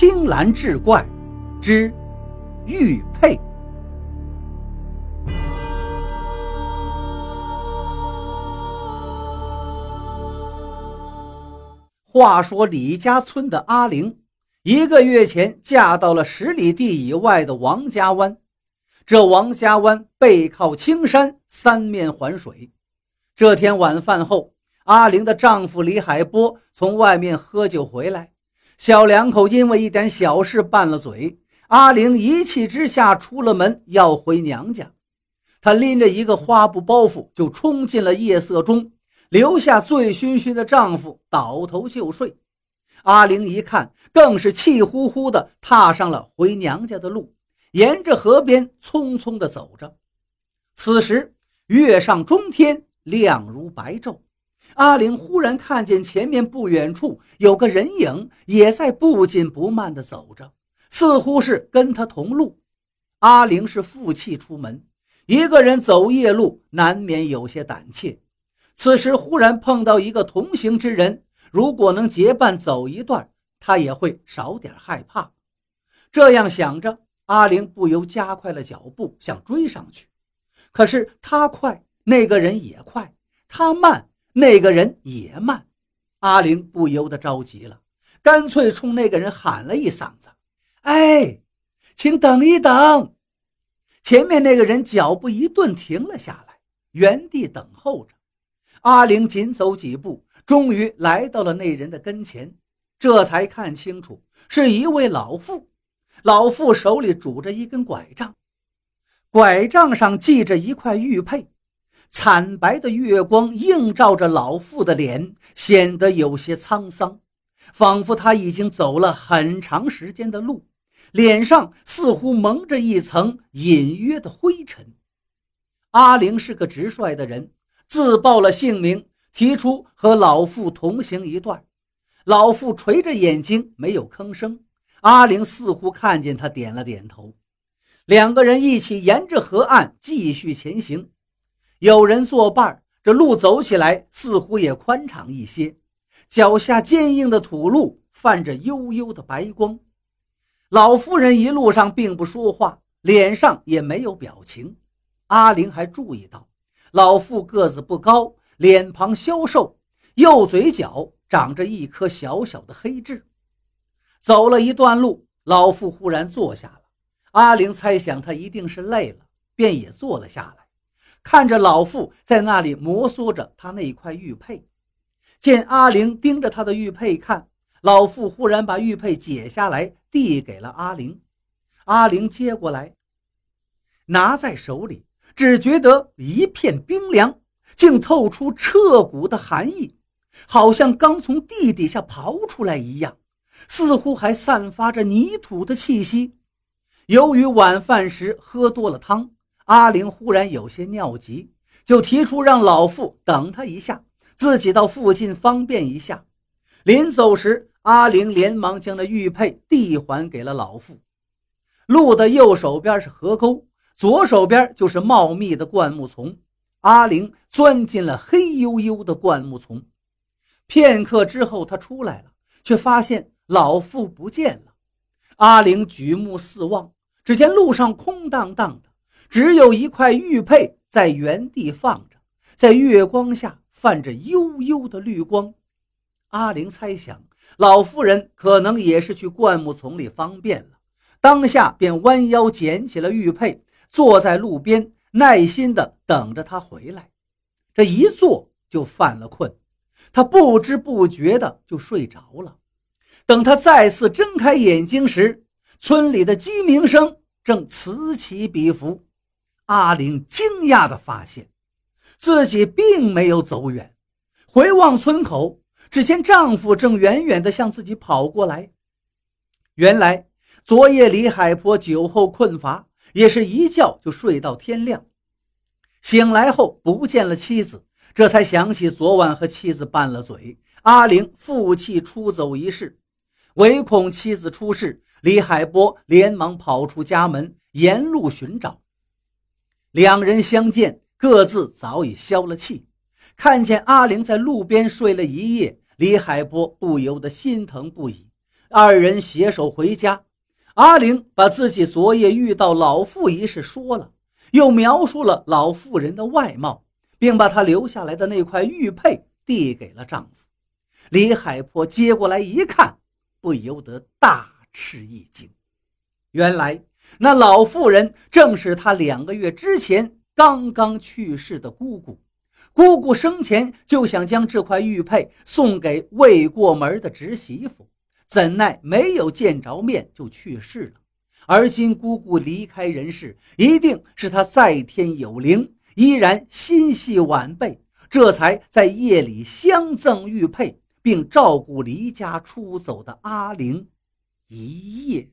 青蓝志怪之玉佩。话说李家村的阿玲，一个月前嫁到了十里地以外的王家湾。这王家湾背靠青山，三面环水。这天晚饭后，阿玲的丈夫李海波从外面喝酒回来，小两口因为一点小事拌了嘴。阿玲一气之下出了门，要回娘家。她拎着一个花布包袱，就冲进了夜色中。留下醉醺醺的丈夫倒头就睡，阿玲一看，更是气呼呼地踏上了回娘家的路，沿着河边匆匆地走着。此时月上中天，亮如白昼。阿玲忽然看见前面不远处有个人影，也在不紧不慢地走着，似乎是跟她同路。阿玲是负气出门，一个人走夜路，难免有些胆怯。此时忽然碰到一个同行之人，如果能结伴走一段，他也会少点害怕。这样想着，阿玲不由加快了脚步，想追上去。可是他快，那个人也快；他慢，那个人也慢。阿玲不由得着急了，干脆冲那个人喊了一嗓子：“哎，请等一等！”前面那个人脚步一顿，停了下来，原地等候着。阿玲紧走几步，终于来到了那人的跟前，这才看清楚是一位老妇。老妇手里拄着一根拐杖，拐杖上系着一块玉佩。惨白的月光映照着老妇的脸，显得有些沧桑，仿佛她已经走了很长时间的路，脸上似乎蒙着一层隐约的灰尘。阿玲是个直率的人。自报了姓名，提出和老妇同行一段。老妇垂着眼睛，没有吭声。阿玲似乎看见他，点了点头。两个人一起沿着河岸继续前行。有人作伴，这路走起来似乎也宽敞一些。脚下坚硬的土路泛着幽幽的白光。老妇人一路上并不说话，脸上也没有表情。阿玲还注意到。老妇个子不高，脸庞消瘦，右嘴角长着一颗小小的黑痣。走了一段路，老妇忽然坐下了。阿玲猜想她一定是累了，便也坐了下来，看着老妇在那里摩挲着她那块玉佩。见阿玲盯着她的玉佩看，老妇忽然把玉佩解下来，递给了阿玲。阿玲接过来，拿在手里。只觉得一片冰凉，竟透出彻骨的寒意，好像刚从地底下刨出来一样，似乎还散发着泥土的气息。由于晚饭时喝多了汤，阿玲忽然有些尿急，就提出让老妇等她一下，自己到附近方便一下。临走时，阿玲连忙将那玉佩递还给了老妇。路的右手边是河沟。左手边就是茂密的灌木丛，阿玲钻进了黑黝黝的灌木丛。片刻之后，她出来了，却发现老妇不见了。阿玲举目四望，只见路上空荡荡的，只有一块玉佩在原地放着，在月光下泛着幽幽的绿光。阿玲猜想，老妇人可能也是去灌木丛里方便了，当下便弯腰捡起了玉佩。坐在路边，耐心地等着他回来。这一坐就犯了困，他不知不觉的就睡着了。等他再次睁开眼睛时，村里的鸡鸣声正此起彼伏。阿玲惊讶地发现，自己并没有走远。回望村口，只见丈夫正远远地向自己跑过来。原来，昨夜李海波酒后困乏。也是一觉就睡到天亮，醒来后不见了妻子，这才想起昨晚和妻子拌了嘴。阿玲负气出走一事，唯恐妻子出事，李海波连忙跑出家门，沿路寻找。两人相见，各自早已消了气。看见阿玲在路边睡了一夜，李海波不由得心疼不已，二人携手回家。阿玲把自己昨夜遇到老妇一事说了，又描述了老妇人的外貌，并把她留下来的那块玉佩递给了丈夫。李海波接过来一看，不由得大吃一惊。原来那老妇人正是他两个月之前刚刚去世的姑姑。姑姑生前就想将这块玉佩送给未过门的侄媳妇。怎奈没有见着面就去世了，而今姑姑离开人世，一定是她在天有灵，依然心系晚辈，这才在夜里相赠玉佩，并照顾离家出走的阿玲一夜。